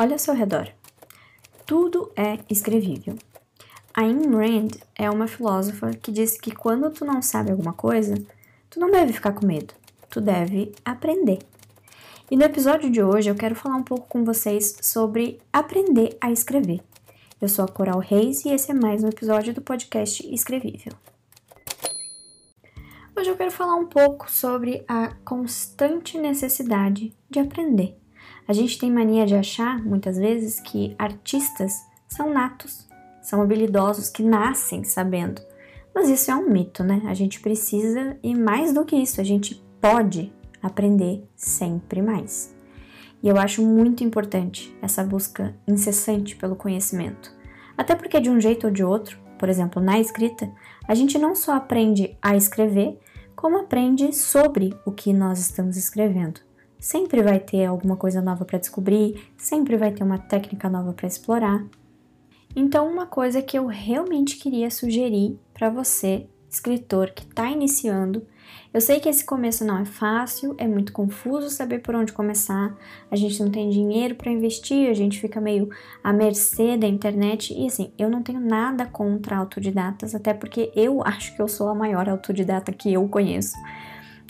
Olha ao seu redor. Tudo é escrevível. A Ayn Rand é uma filósofa que disse que quando tu não sabe alguma coisa, tu não deve ficar com medo, tu deve aprender. E no episódio de hoje eu quero falar um pouco com vocês sobre aprender a escrever. Eu sou a Coral Reis e esse é mais um episódio do podcast Escrevível. Hoje eu quero falar um pouco sobre a constante necessidade de aprender. A gente tem mania de achar, muitas vezes, que artistas são natos, são habilidosos, que nascem sabendo. Mas isso é um mito, né? A gente precisa, e mais do que isso, a gente pode aprender sempre mais. E eu acho muito importante essa busca incessante pelo conhecimento. Até porque, de um jeito ou de outro, por exemplo, na escrita, a gente não só aprende a escrever, como aprende sobre o que nós estamos escrevendo. Sempre vai ter alguma coisa nova para descobrir, sempre vai ter uma técnica nova para explorar. Então, uma coisa que eu realmente queria sugerir para você, escritor que está iniciando, eu sei que esse começo não é fácil, é muito confuso saber por onde começar, a gente não tem dinheiro para investir, a gente fica meio à mercê da internet e assim, eu não tenho nada contra autodidatas, até porque eu acho que eu sou a maior autodidata que eu conheço.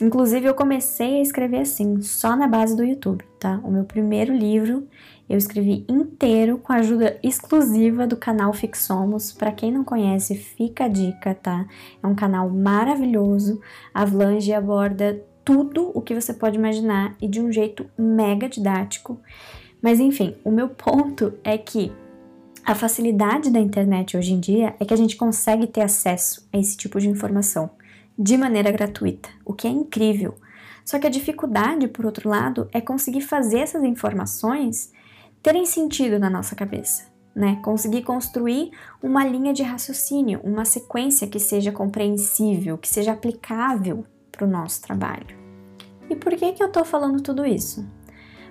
Inclusive, eu comecei a escrever assim, só na base do YouTube, tá? O meu primeiro livro eu escrevi inteiro com a ajuda exclusiva do canal Fixomos. Para quem não conhece, fica a dica, tá? É um canal maravilhoso. A Vlange aborda tudo o que você pode imaginar e de um jeito mega didático. Mas enfim, o meu ponto é que a facilidade da internet hoje em dia é que a gente consegue ter acesso a esse tipo de informação de maneira gratuita, o que é incrível. Só que a dificuldade, por outro lado, é conseguir fazer essas informações terem sentido na nossa cabeça, né? Conseguir construir uma linha de raciocínio, uma sequência que seja compreensível, que seja aplicável para o nosso trabalho. E por que que eu estou falando tudo isso?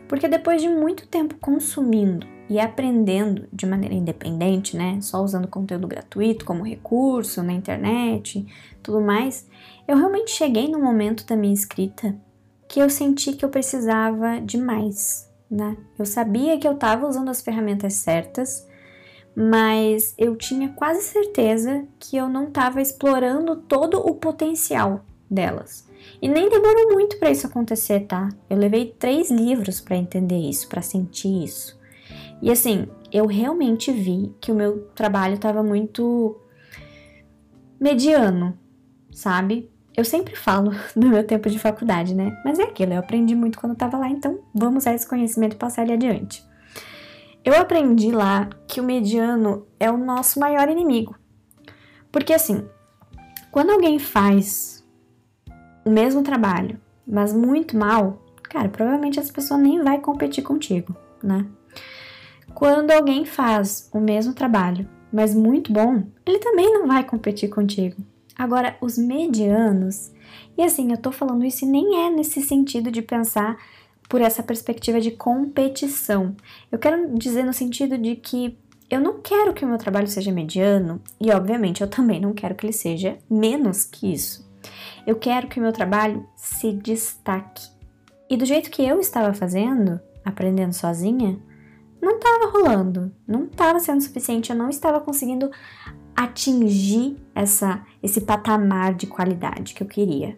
Porque depois de muito tempo consumindo e aprendendo de maneira independente, né, só usando conteúdo gratuito como recurso na internet, tudo mais, eu realmente cheguei no momento da minha escrita que eu senti que eu precisava de mais, né? Eu sabia que eu estava usando as ferramentas certas, mas eu tinha quase certeza que eu não estava explorando todo o potencial delas. E nem demorou muito para isso acontecer, tá? Eu levei três livros para entender isso, para sentir isso. E assim, eu realmente vi que o meu trabalho estava muito mediano, sabe? Eu sempre falo do meu tempo de faculdade, né? Mas é aquilo, eu aprendi muito quando eu tava lá, então vamos usar esse conhecimento e passar ele adiante. Eu aprendi lá que o mediano é o nosso maior inimigo. Porque assim, quando alguém faz o mesmo trabalho, mas muito mal, cara, provavelmente essa pessoa nem vai competir contigo, né? Quando alguém faz o mesmo trabalho, mas muito bom, ele também não vai competir contigo. Agora, os medianos, e assim, eu tô falando isso e nem é nesse sentido de pensar por essa perspectiva de competição. Eu quero dizer no sentido de que eu não quero que o meu trabalho seja mediano e, obviamente, eu também não quero que ele seja menos que isso. Eu quero que o meu trabalho se destaque. E do jeito que eu estava fazendo, aprendendo sozinha, não estava rolando, não estava sendo suficiente, eu não estava conseguindo atingir essa, esse patamar de qualidade que eu queria.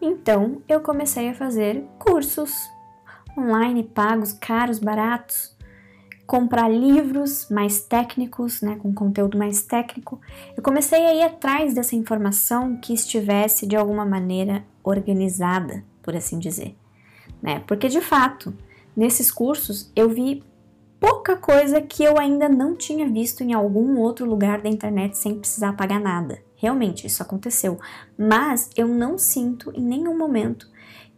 Então eu comecei a fazer cursos online pagos, caros, baratos, comprar livros mais técnicos, né, com conteúdo mais técnico. Eu comecei a ir atrás dessa informação que estivesse de alguma maneira organizada, por assim dizer, né? Porque de fato, Nesses cursos eu vi pouca coisa que eu ainda não tinha visto em algum outro lugar da internet sem precisar pagar nada. Realmente, isso aconteceu. Mas eu não sinto em nenhum momento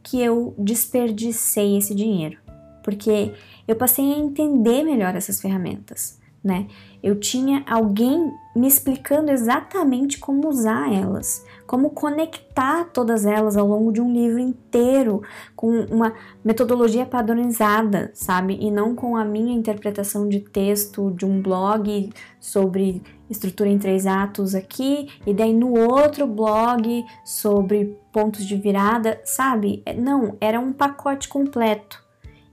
que eu desperdicei esse dinheiro, porque eu passei a entender melhor essas ferramentas né? Eu tinha alguém me explicando exatamente como usar elas, como conectar todas elas ao longo de um livro inteiro, com uma metodologia padronizada, sabe? E não com a minha interpretação de texto de um blog sobre estrutura em três atos aqui, e daí no outro blog sobre pontos de virada, sabe? Não, era um pacote completo.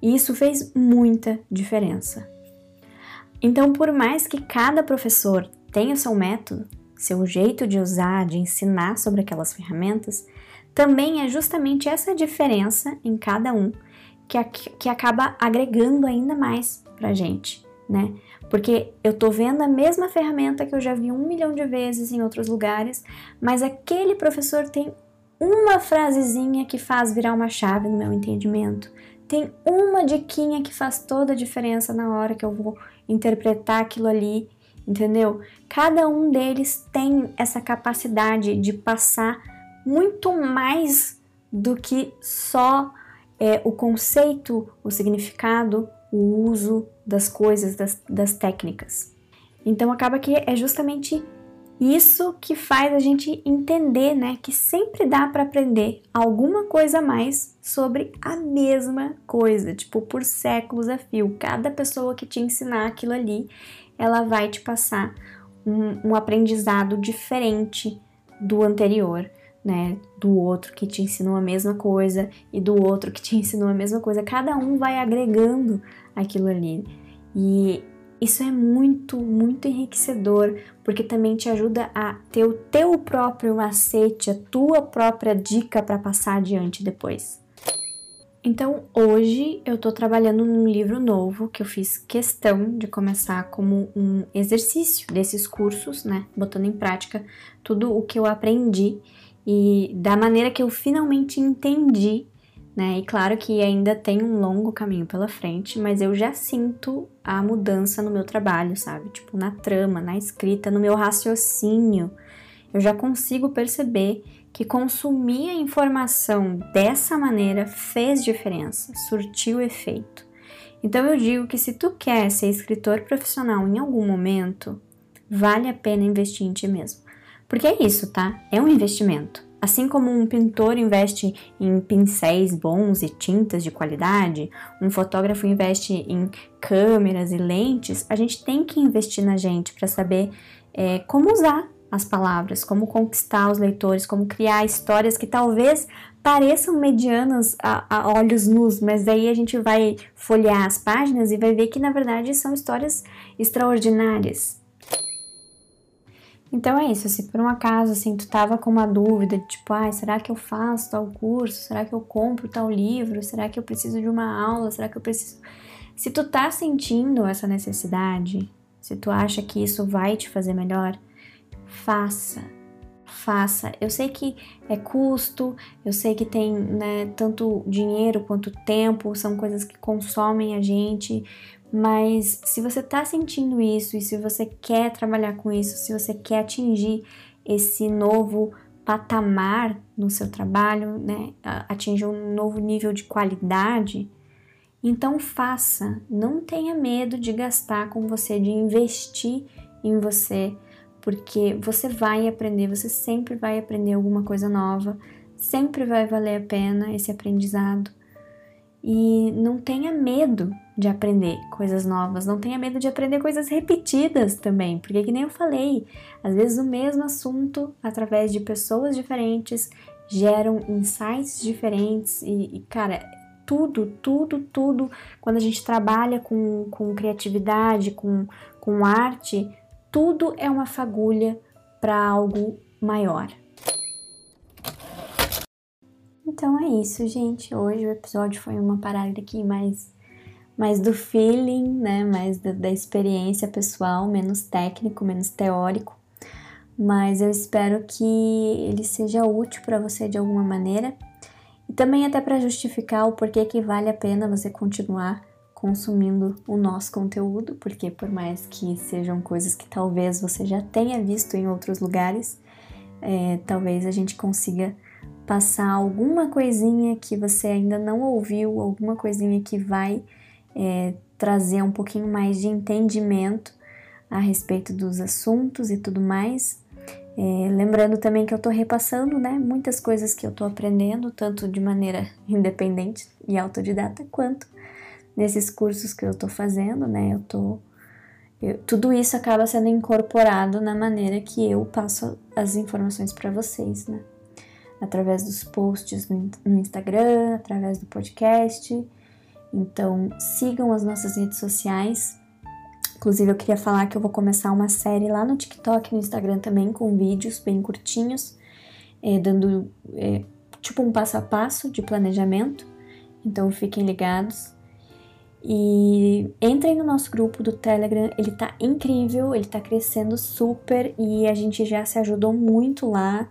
E isso fez muita diferença. Então, por mais que cada professor tenha o seu método, seu jeito de usar, de ensinar sobre aquelas ferramentas, também é justamente essa diferença em cada um que, que acaba agregando ainda mais pra gente, né? Porque eu tô vendo a mesma ferramenta que eu já vi um milhão de vezes em outros lugares, mas aquele professor tem uma frasezinha que faz virar uma chave no meu entendimento. Tem uma diquinha que faz toda a diferença na hora que eu vou interpretar aquilo ali, entendeu? Cada um deles tem essa capacidade de passar muito mais do que só é, o conceito, o significado, o uso das coisas, das, das técnicas. Então acaba que é justamente isso que faz a gente entender, né, que sempre dá para aprender alguma coisa a mais sobre a mesma coisa, tipo por séculos a fio. Cada pessoa que te ensinar aquilo ali, ela vai te passar um, um aprendizado diferente do anterior, né? Do outro que te ensinou a mesma coisa e do outro que te ensinou a mesma coisa. Cada um vai agregando aquilo ali. E isso é muito, muito enriquecedor, porque também te ajuda a ter o teu próprio macete, a tua própria dica para passar adiante depois. Então, hoje eu tô trabalhando num livro novo que eu fiz questão de começar como um exercício desses cursos, né? Botando em prática tudo o que eu aprendi e da maneira que eu finalmente entendi né? E claro que ainda tem um longo caminho pela frente, mas eu já sinto a mudança no meu trabalho, sabe? Tipo, na trama, na escrita, no meu raciocínio. Eu já consigo perceber que consumir a informação dessa maneira fez diferença, surtiu efeito. Então eu digo que se tu quer ser escritor profissional em algum momento, vale a pena investir em ti mesmo. Porque é isso, tá? É um investimento. Assim como um pintor investe em pincéis bons e tintas de qualidade, um fotógrafo investe em câmeras e lentes, a gente tem que investir na gente para saber é, como usar as palavras, como conquistar os leitores, como criar histórias que talvez pareçam medianas a, a, olhos nus, mas daí a gente vai folhear as páginas e vai ver que na verdade são histórias extraordinárias. Então é isso, se por um acaso assim tu tava com uma dúvida, tipo, ah, será que eu faço tal curso? Será que eu compro tal livro? Será que eu preciso de uma aula? Será que eu preciso Se tu tá sentindo essa necessidade, se tu acha que isso vai te fazer melhor, faça. Faça. Eu sei que é custo, eu sei que tem né, tanto dinheiro quanto tempo, são coisas que consomem a gente, mas se você está sentindo isso e se você quer trabalhar com isso, se você quer atingir esse novo patamar no seu trabalho, né, atingir um novo nível de qualidade, então faça, não tenha medo de gastar com você, de investir em você, porque você vai aprender, você sempre vai aprender alguma coisa nova, sempre vai valer a pena esse aprendizado. E não tenha medo de aprender coisas novas, não tenha medo de aprender coisas repetidas também, porque que nem eu falei, às vezes o mesmo assunto, através de pessoas diferentes, geram insights diferentes e, e cara, tudo, tudo, tudo, quando a gente trabalha com, com criatividade, com, com arte, tudo é uma fagulha para algo maior. Então é isso, gente. Hoje o episódio foi uma parada aqui mais mais do feeling, né? Mais da, da experiência pessoal, menos técnico, menos teórico. Mas eu espero que ele seja útil para você de alguma maneira e também até para justificar o porquê que vale a pena você continuar consumindo o nosso conteúdo, porque por mais que sejam coisas que talvez você já tenha visto em outros lugares, é, talvez a gente consiga passar alguma coisinha que você ainda não ouviu, alguma coisinha que vai é, trazer um pouquinho mais de entendimento a respeito dos assuntos e tudo mais. É, lembrando também que eu estou repassando né, muitas coisas que eu estou aprendendo, tanto de maneira independente e autodidata, quanto nesses cursos que eu estou fazendo, né? Eu tô, eu, tudo isso acaba sendo incorporado na maneira que eu passo as informações para vocês, né? Através dos posts no, Instagram, através do podcast Então sigam as nossas redes sociais. Inclusive, eu queria falar que eu vou começar uma série lá no TikTok e no Instagram também, com vídeos bem curtinhos, é, dando é, tipo um passo a passo de planejamento. Então fiquem ligados. E entrem no nosso grupo do Telegram, ele tá incrível, ele tá crescendo super e a gente já se ajudou muito lá,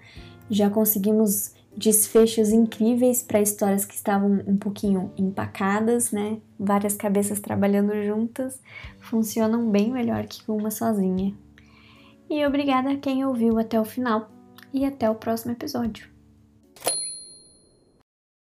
já conseguimos desfechos incríveis para histórias que estavam um pouquinho empacadas, né? Várias cabeças trabalhando juntas funcionam bem melhor que uma sozinha. E obrigada a quem ouviu até o final e até o próximo episódio.